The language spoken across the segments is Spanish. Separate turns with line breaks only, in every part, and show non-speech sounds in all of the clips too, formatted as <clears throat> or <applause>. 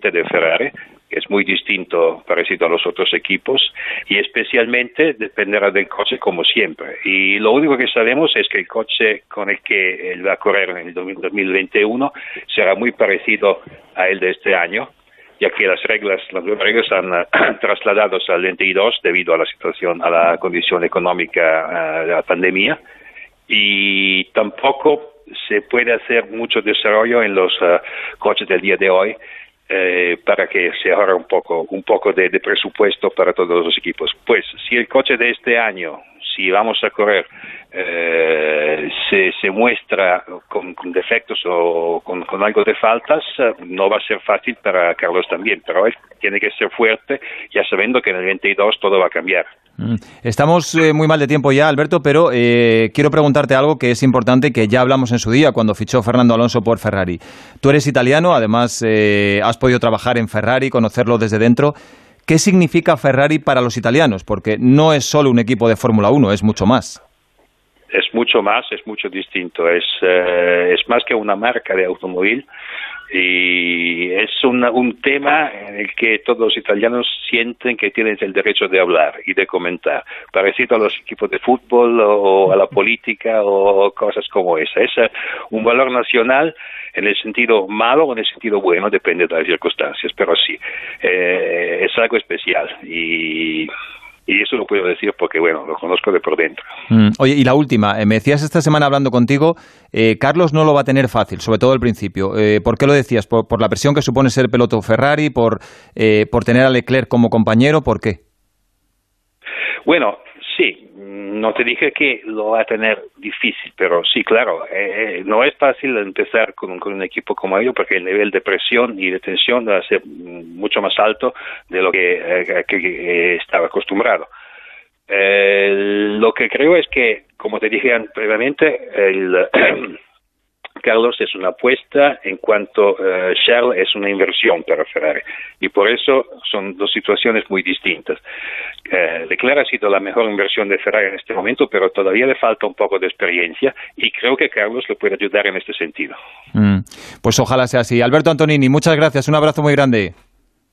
de Ferrari, que es muy distinto, parecido a los otros equipos, y especialmente dependerá del coche como siempre. Y lo único que sabemos es que el coche con el que él va a correr en el 2021 será muy parecido a el de este año, ya que las reglas, las reglas han <clears throat> trasladado al 22 debido a la situación, a la condición económica de la pandemia, y tampoco se puede hacer mucho desarrollo en los uh, coches del día de hoy eh, para que se ahorre un poco, un poco de, de, presupuesto para todos los equipos. Pues si el coche de este año, si vamos a correr, eh, se, muestra con, con defectos o con, con, algo de faltas, eh, no va a ser fácil para Carlos también, pero él tiene que ser fuerte, ya sabiendo que en el 22 todo va a cambiar.
Mm. Estamos eh, muy mal de tiempo ya, Alberto, pero eh, quiero preguntarte algo que es importante que ya hablamos en su día cuando fichó Fernando Alonso por Ferrari. Tú eres italiano, además eh, has podido trabajar en Ferrari, conocerlo desde dentro. ¿Qué significa Ferrari para los italianos? Porque no es solo un equipo de Fórmula 1, es mucho más.
Es mucho más, es mucho distinto. Es, es más que una marca de automóvil y es un tema en el que todos los italianos sienten que tienen el derecho de hablar y de comentar, parecido a los equipos de fútbol o a la política o cosas como esa. Es un valor nacional en el sentido malo o en el sentido bueno, depende de las circunstancias, pero sí, eh, es algo especial y y eso lo puedo decir porque, bueno, lo conozco de por dentro.
Mm, oye, y la última, eh, me decías esta semana hablando contigo, eh, Carlos no lo va a tener fácil, sobre todo al principio. Eh, ¿Por qué lo decías? ¿Por, ¿Por, la presión que supone ser piloto Ferrari? ¿Por, eh, ¿Por tener a Leclerc como compañero? ¿Por qué?
Bueno, sí, no te dije que lo va a tener difícil, pero sí, claro, eh, no es fácil empezar con, con, un equipo como ellos porque el nivel de presión y de tensión va a ser mucho más alto de lo que, eh, eh, estaba acostumbrado. Eh, lo que creo es que, como te dije previamente, el <clears throat> Carlos es una apuesta en cuanto uh, Shell es una inversión para Ferrari y por eso son dos situaciones muy distintas. Leclerc ha sido la mejor inversión de Ferrari en este momento, pero todavía le falta un poco de experiencia y creo que Carlos le puede ayudar en este sentido.
Mm, pues ojalá sea así. Alberto Antonini, muchas gracias, un abrazo muy grande.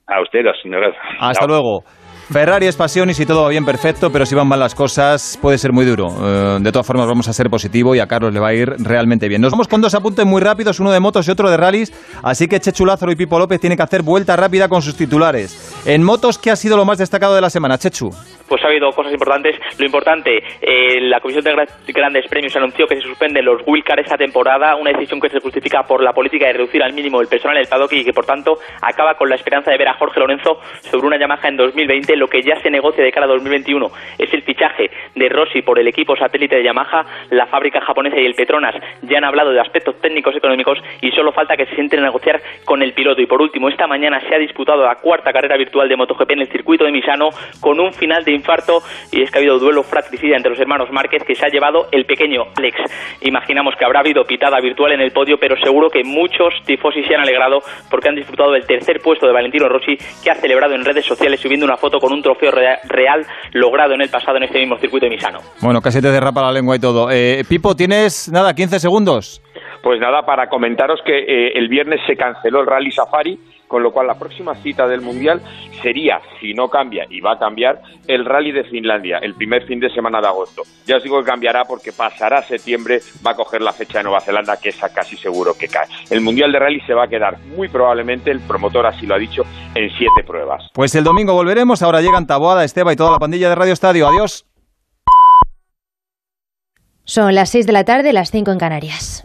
A usted, señora.
Hasta Chao. luego. Ferrari es pasión y si todo va bien, perfecto, pero si van mal las cosas, puede ser muy duro. Eh, de todas formas, vamos a ser positivo y a Carlos le va a ir realmente bien. Nos vamos con dos apuntes muy rápidos, uno de motos y otro de rallies, así que Chechu Lázaro y Pipo López tienen que hacer vuelta rápida con sus titulares. En motos, ¿qué ha sido lo más destacado de la semana, Chechu?
Pues ha habido cosas importantes. Lo importante, eh, la Comisión de Grandes Premios anunció que se suspenden los Wilcar esta temporada, una decisión que se justifica por la política de reducir al mínimo el personal en el paddock y que, por tanto, acaba con la esperanza de ver a Jorge Lorenzo sobre una Yamaha en 2020, lo que ya se negocia de cara a 2021 es el fichaje de Rossi por el equipo satélite de Yamaha, la fábrica japonesa y el Petronas ya han hablado de aspectos técnicos económicos y solo falta que se sienten a negociar con el piloto. Y por último, esta mañana se ha disputado la cuarta carrera virtual de MotoGP en el circuito de Misano con un final de infarto y es que ha habido duelo fratricida entre los hermanos Márquez que se ha llevado el pequeño Alex. Imaginamos que habrá habido pitada virtual en el podio, pero seguro que muchos tifosi se han alegrado porque han disfrutado del tercer puesto de Valentino Rossi que ha celebrado en redes sociales subiendo una foto con un trofeo real logrado en el pasado en este mismo circuito de Misano.
Bueno, casi te derrapa la lengua y todo. Eh, Pipo, tienes nada, 15 segundos.
Pues nada, para comentaros que eh, el viernes se canceló el Rally Safari, con lo cual la próxima cita del Mundial sería, si no cambia, y va a cambiar, el Rally de Finlandia, el primer fin de semana de agosto. Ya os digo que cambiará porque pasará septiembre, va a coger la fecha de Nueva Zelanda, que esa casi seguro que cae. El Mundial de Rally se va a quedar muy probablemente, el promotor así lo ha dicho, en siete pruebas.
Pues el domingo volveremos, ahora llegan Taboada, Esteba y toda la pandilla de Radio Estadio. Adiós.
Son las 6 de la tarde, las 5 en Canarias.